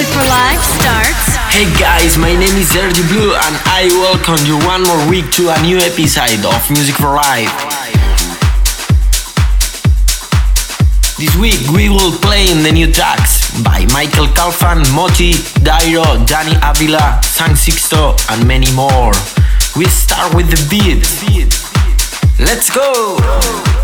Live starts. Hey guys, my name is Sergi Blue and I welcome you one more week to a new episode of Music for Life. This week we will play in the new tracks by Michael Calfan, Moti, Dairo, Danny Avila, San Sixto and many more. We start with the beat. Let's go!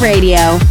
Radio.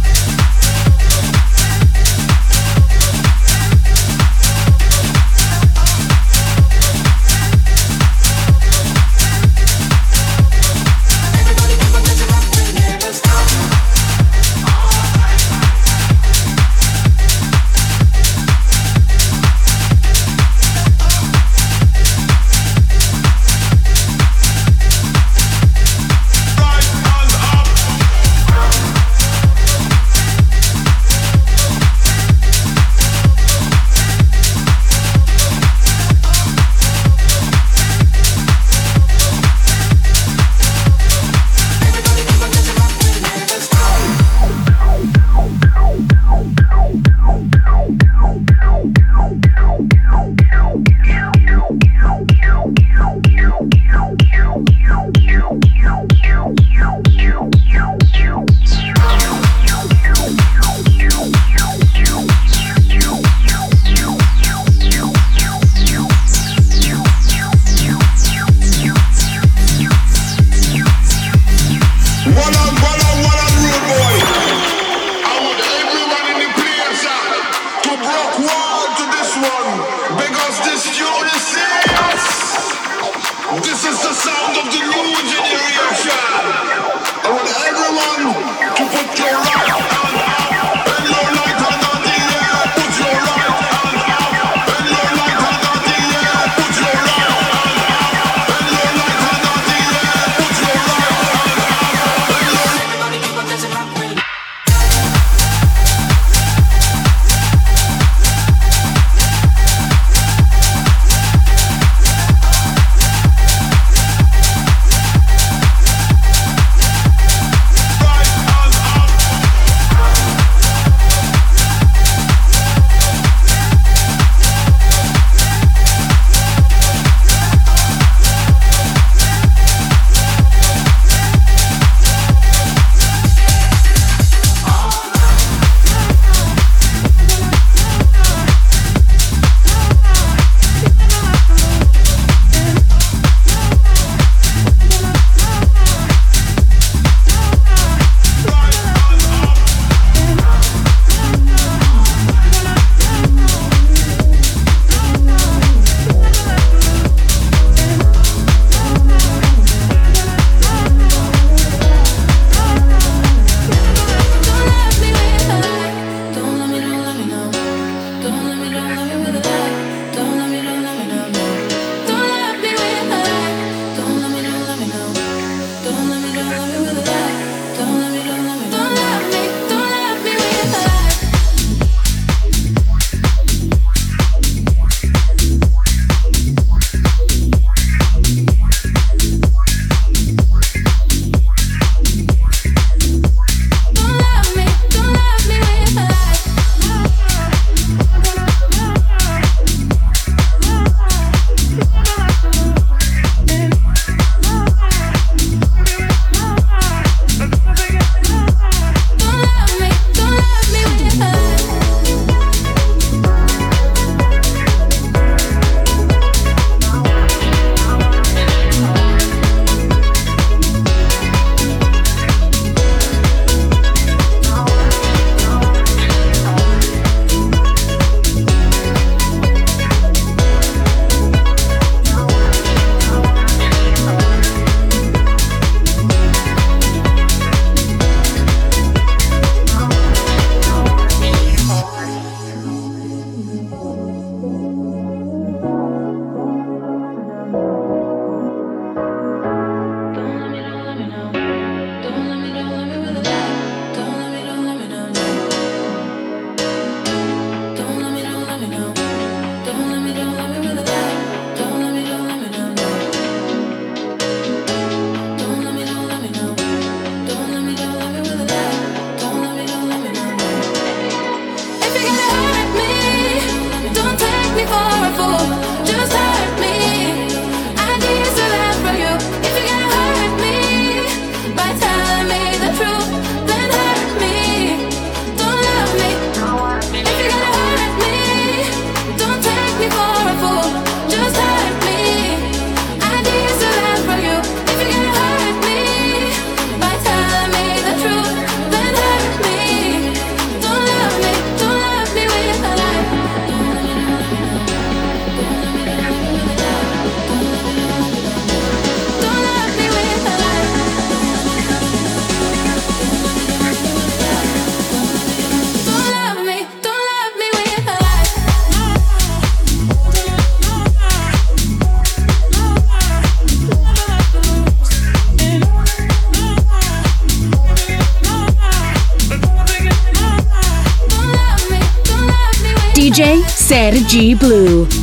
Sergi Blue.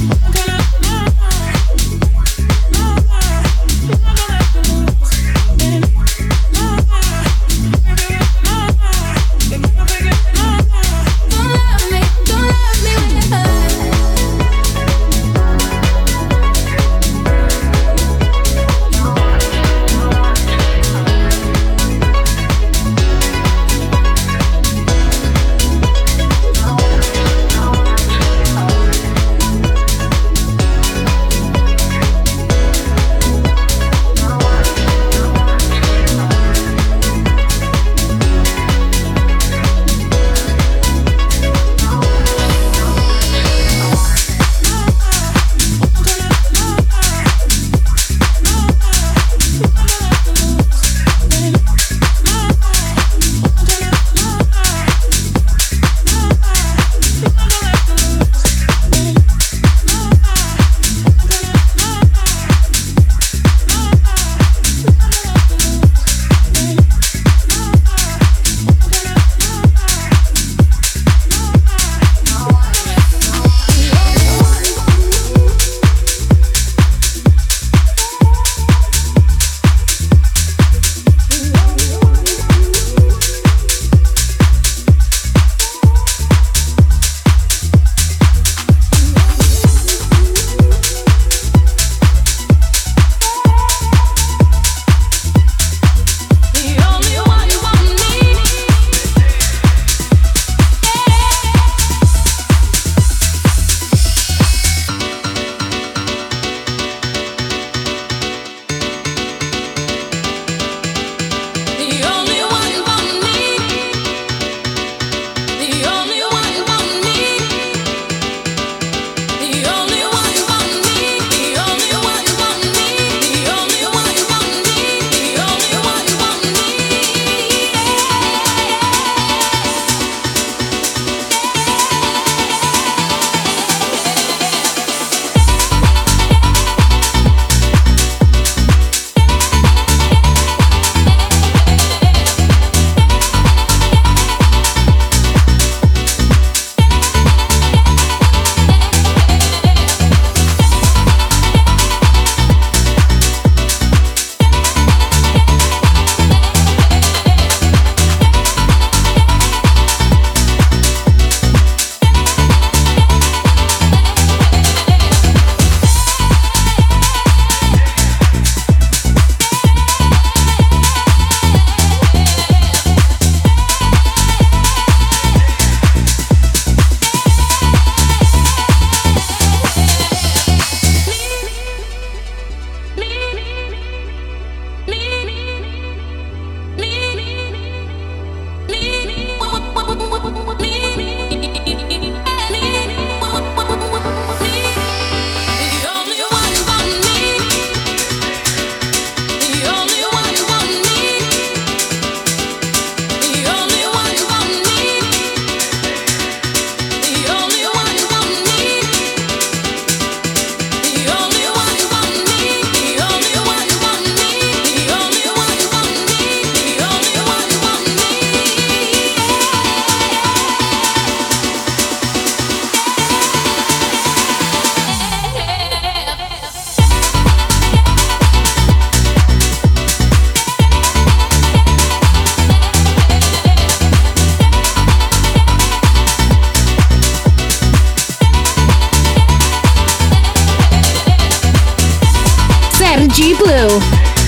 show.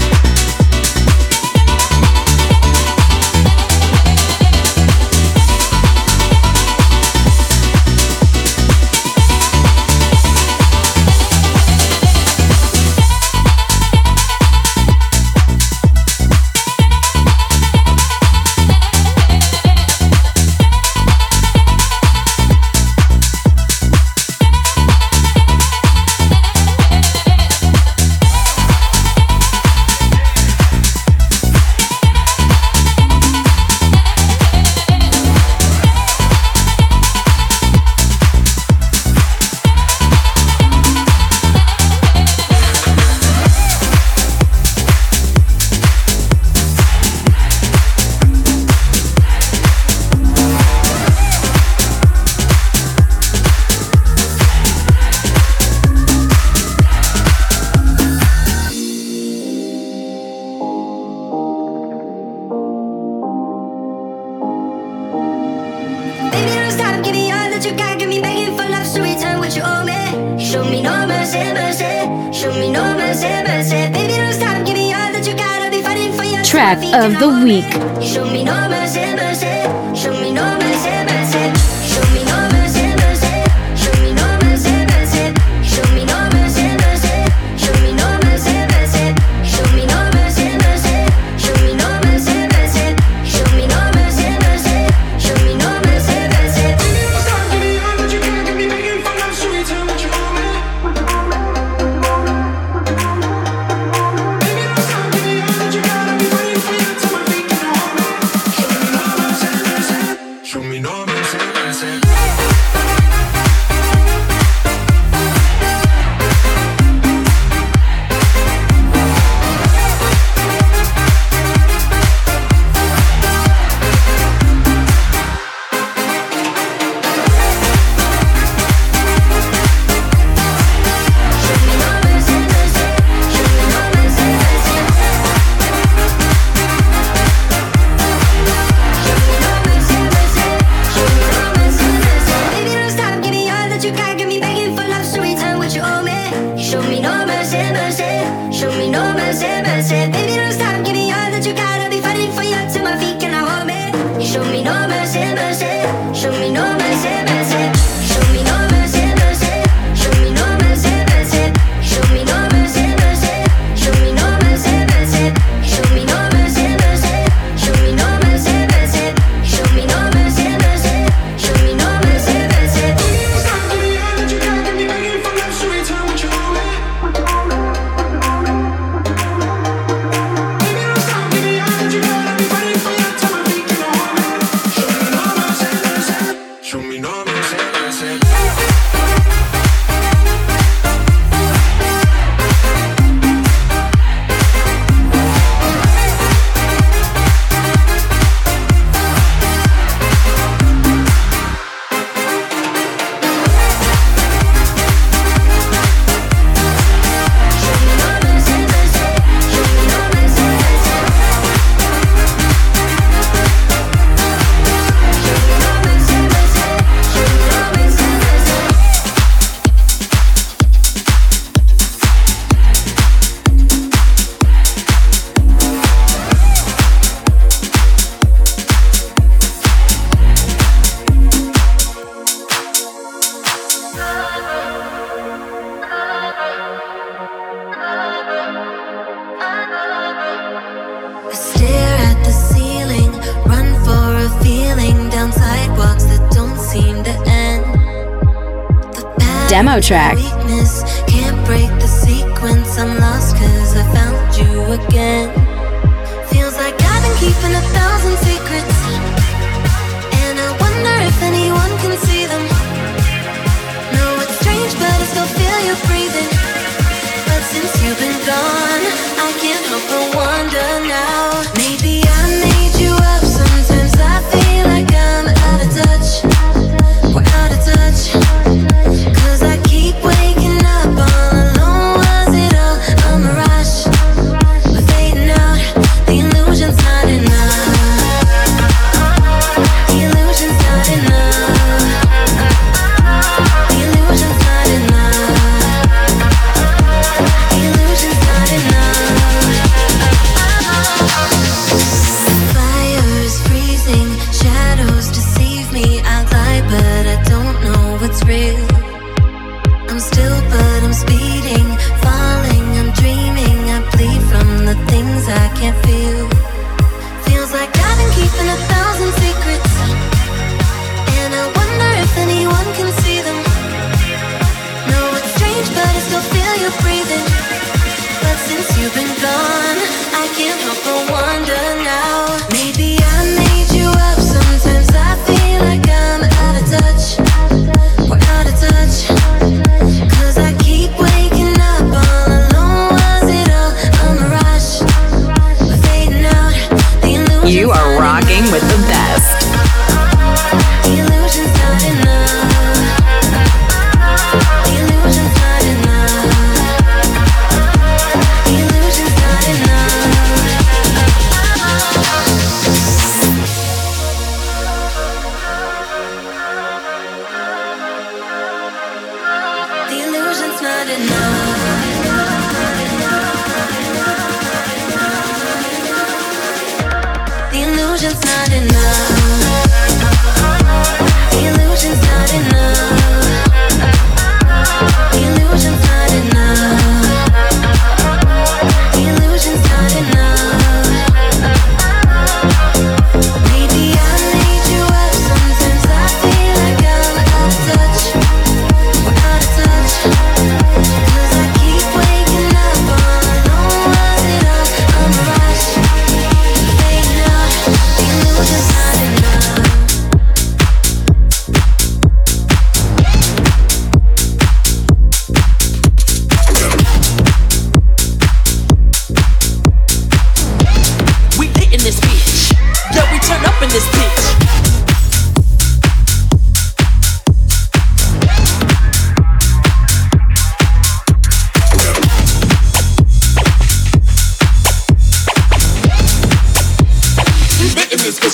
Soundtrack.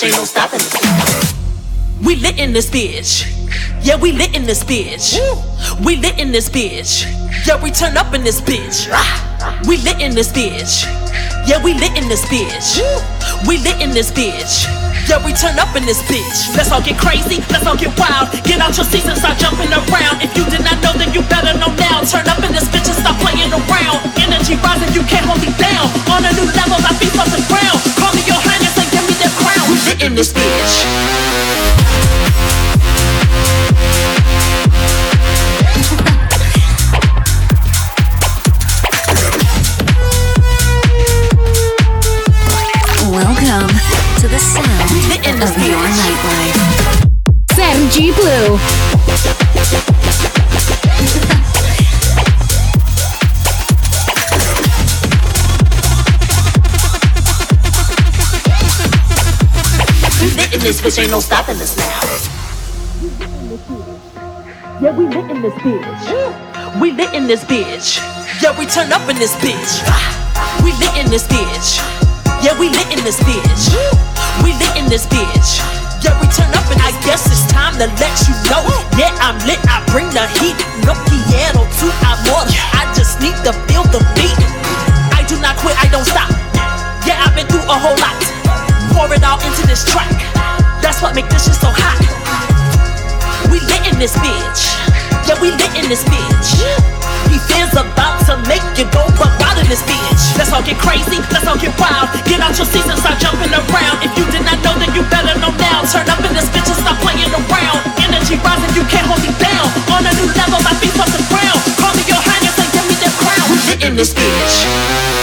Bitch, ain't no stopping us. We lit in this bitch. Yeah, we lit in this bitch. We lit in this bitch. Yeah, we turn up in this bitch. We lit in this bitch. Yeah, we lit in this bitch. We lit in this bitch. Yeah, we turn up in this bitch. Let's all get crazy, let's all get wild. Get out your seats and start jumping around. If you did not know, then you better know now. Turn up in this bitch and stop playing around. Energy rising, you can't hold me down. On a new level, my feet off the ground. Call me your crown. In this bitch. This bitch, ain't no stopping us now. Yeah, we lit in this bitch. We lit in this bitch. Yeah, we turn up in this bitch. We lit in this bitch. Yeah, we lit in this bitch. We lit in this bitch. Yeah, we turn up and I guess it's time to let you know. Yeah, I'm lit, I bring the heat. No piano to amor. I just need to feel the beat. I do not quit, I don't stop. Yeah, I've been through a whole lot. Pour it all into this track. What make this shit so hot. We lit in this bitch. Yeah, we lit in this bitch. He feels about to make you go out in this bitch. Let's all get crazy, let's all get wild. Get out your seats and start jumping around. If you did not know, then you better know now. Turn up in this bitch and stop playing around. Energy rising, you can't hold me down. On a new level, my feet off the ground. Call me your highness and give me that crown. We lit in this bitch.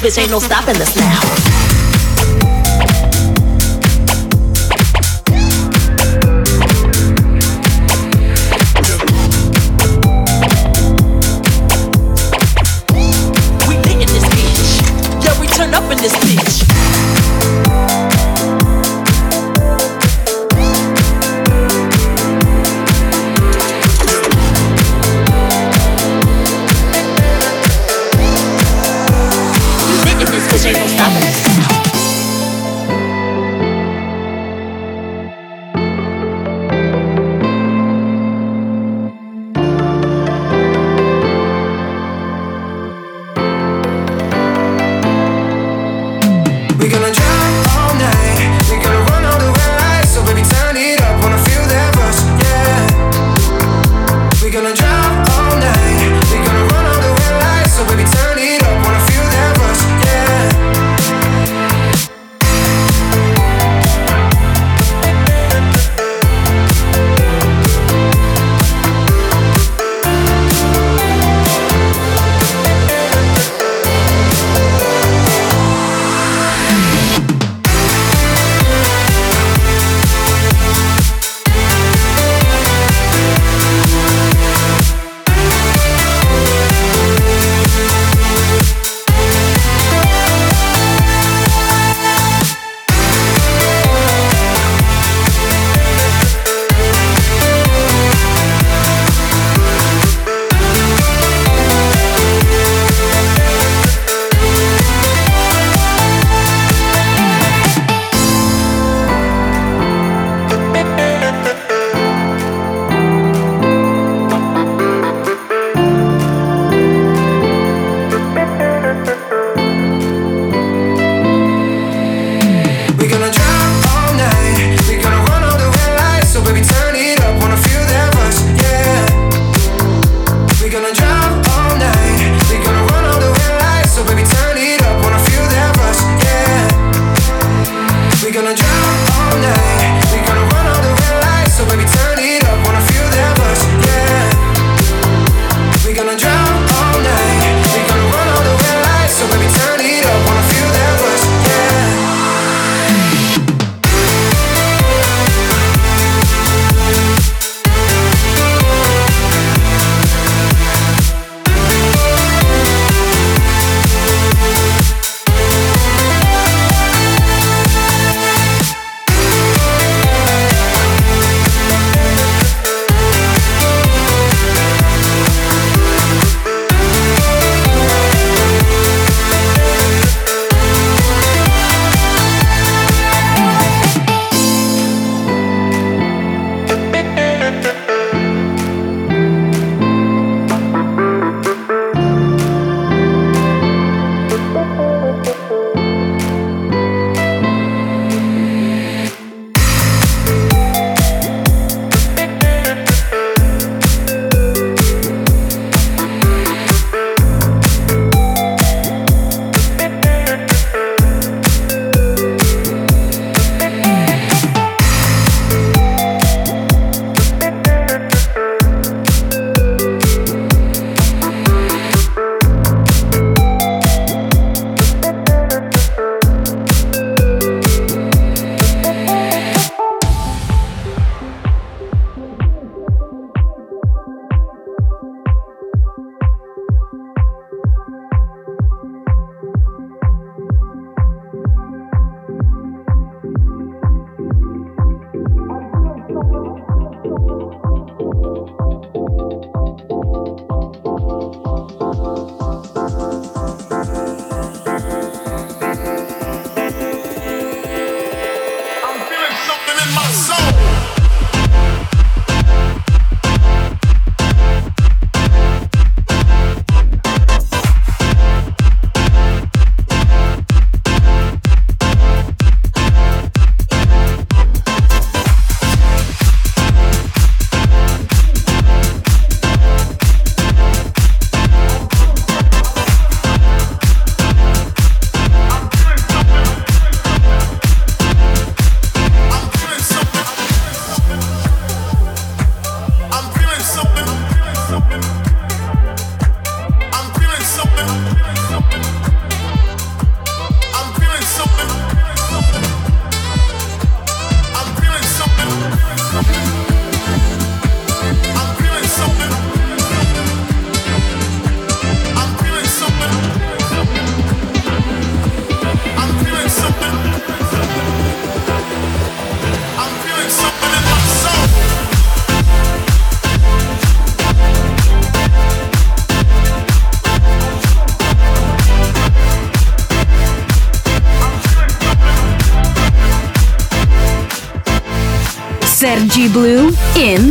Bitch, ain't no stopping us now. gonna drive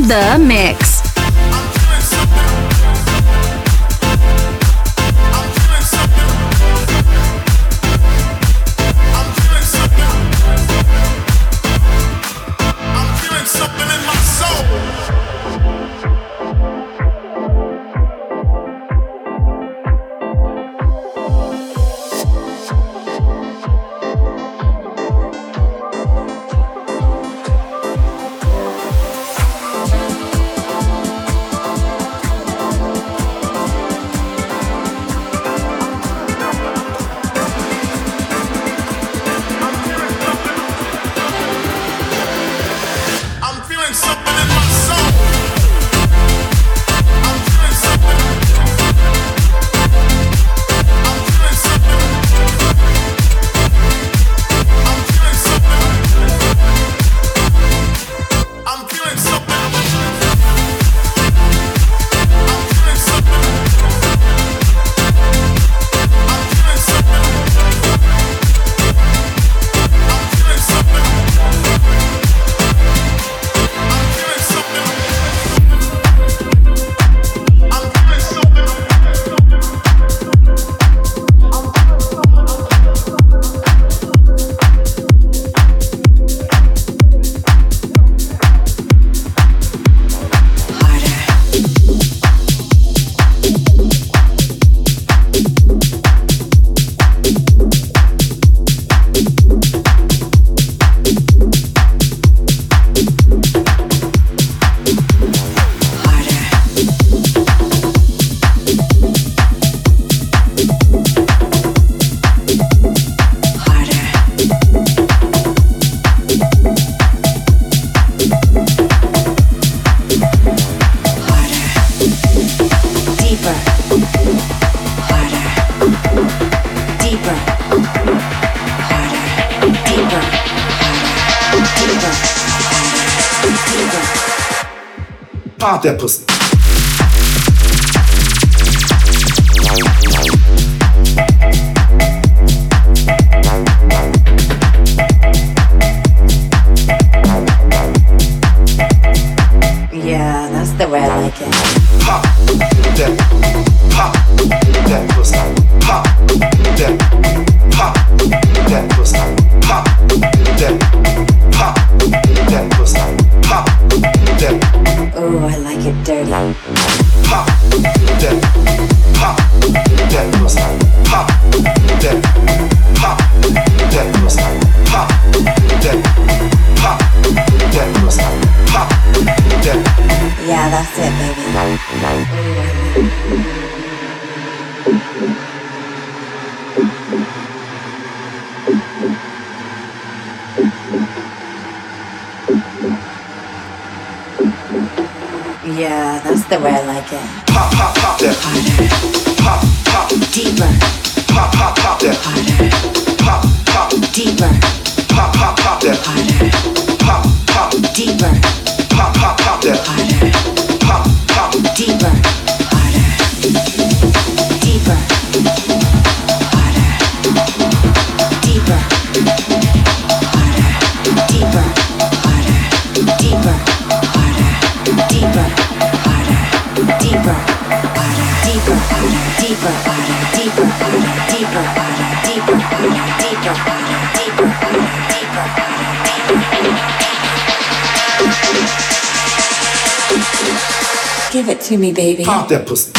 the. That pussy.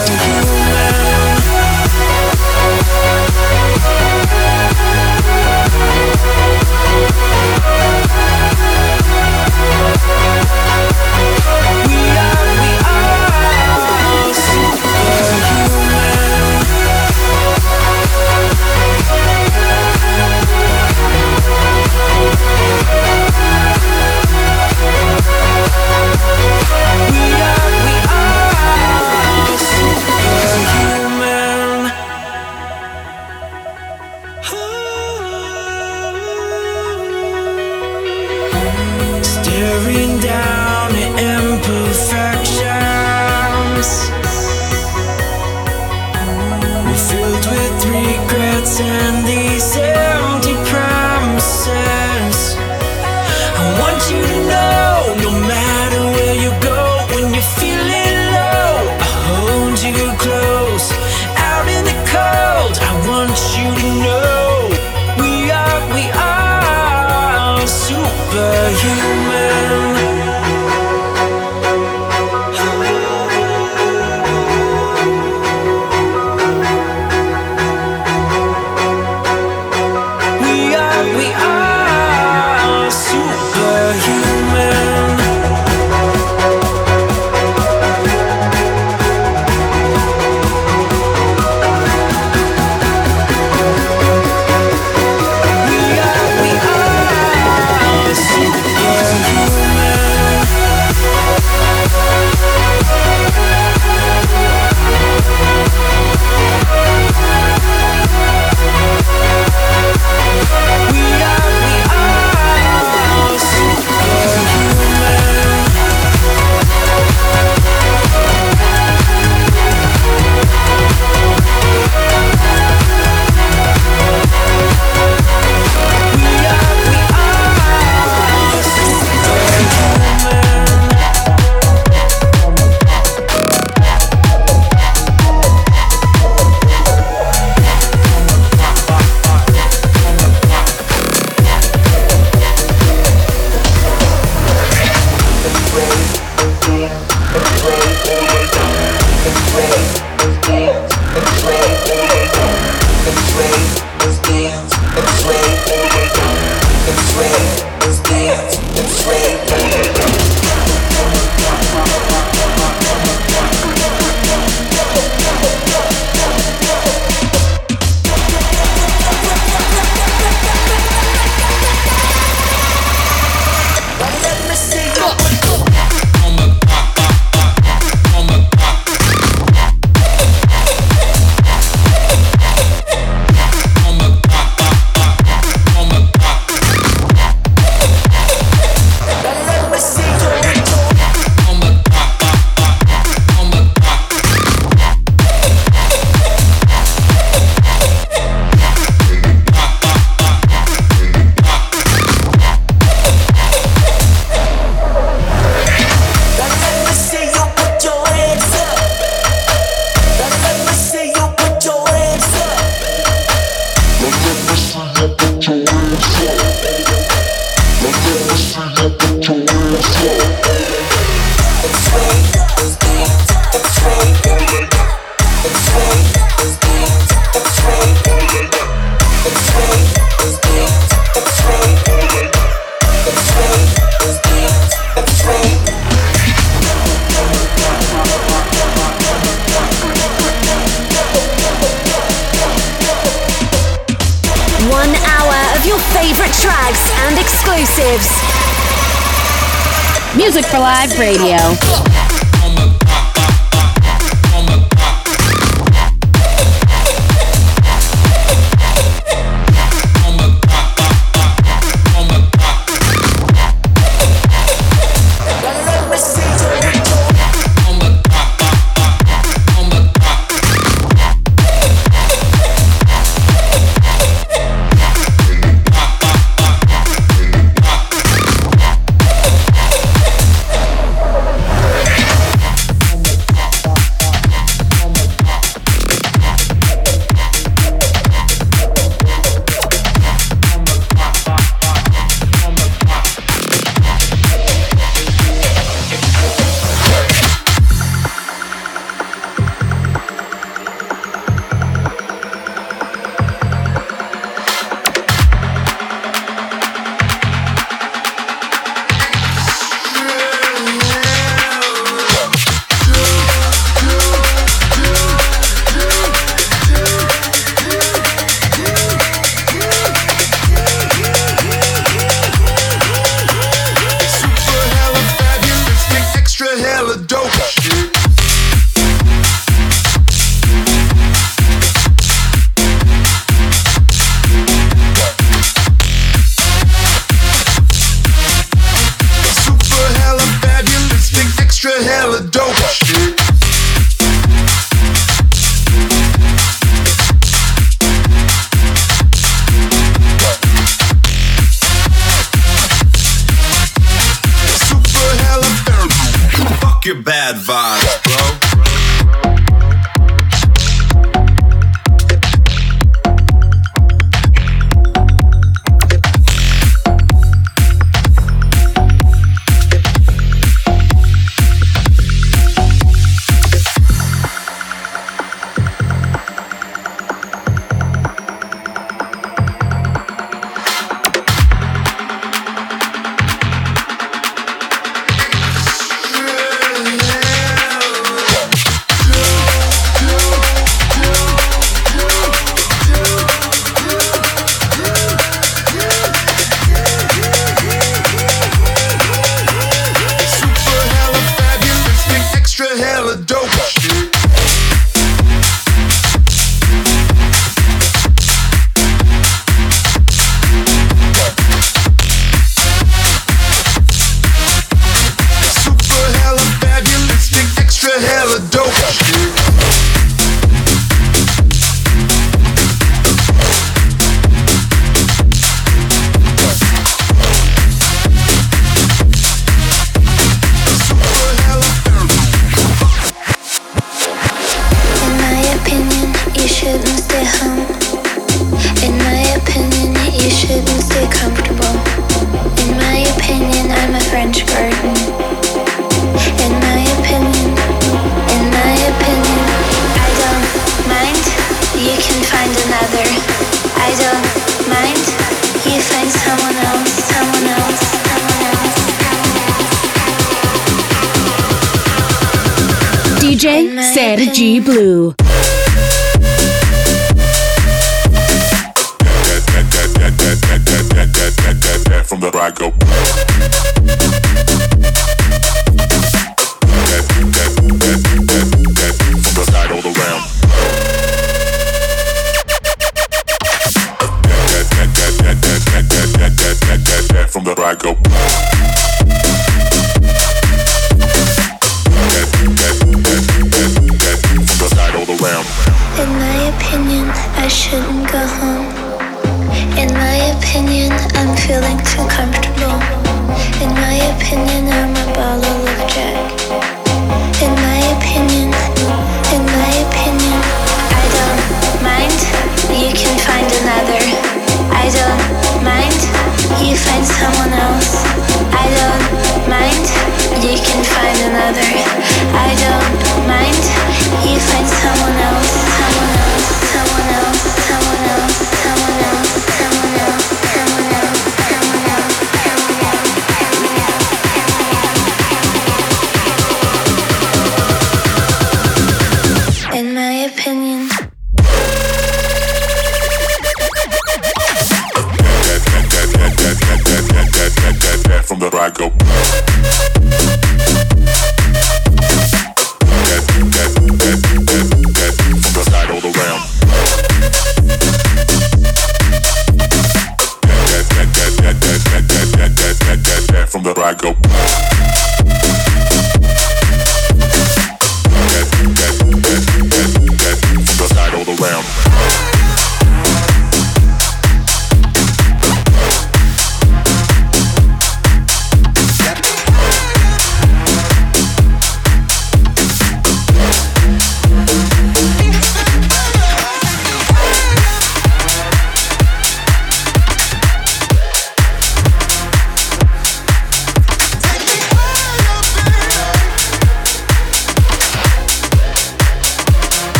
Live Radio.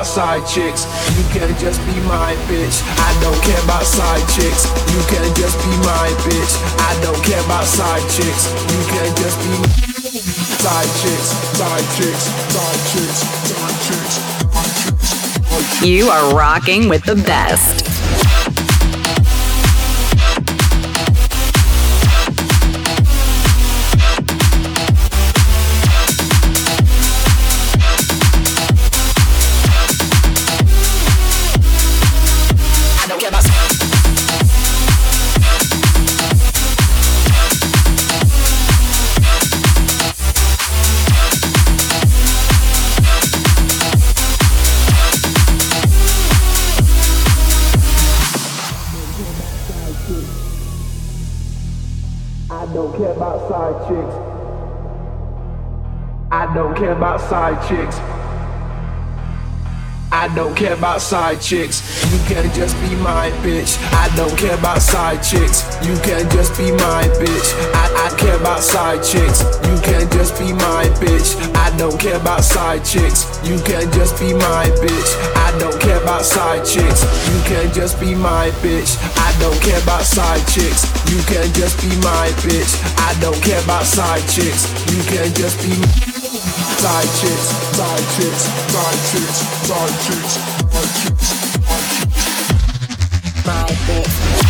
About side chicks. You can just be my bitch. I don't care about side chicks. You can just be my bitch. I don't care about side chicks. You can just be side chicks, side chicks, side chicks, side chicks, side chicks. You are rocking with the best. Care about side chicks. I don't care about side chicks. You can just be my bitch. I don't care about side chicks. You can just be my bitch. I, I care about side chicks. You can just be my bitch. I don't care about side chicks. You can just be my bitch. I don't care about side chicks. You can just be my bitch. I don't care about side chicks. You can just be my bitch. I don't care about side chicks. You can just be side chicks, side chicks, side chicks, side chicks, side chicks. My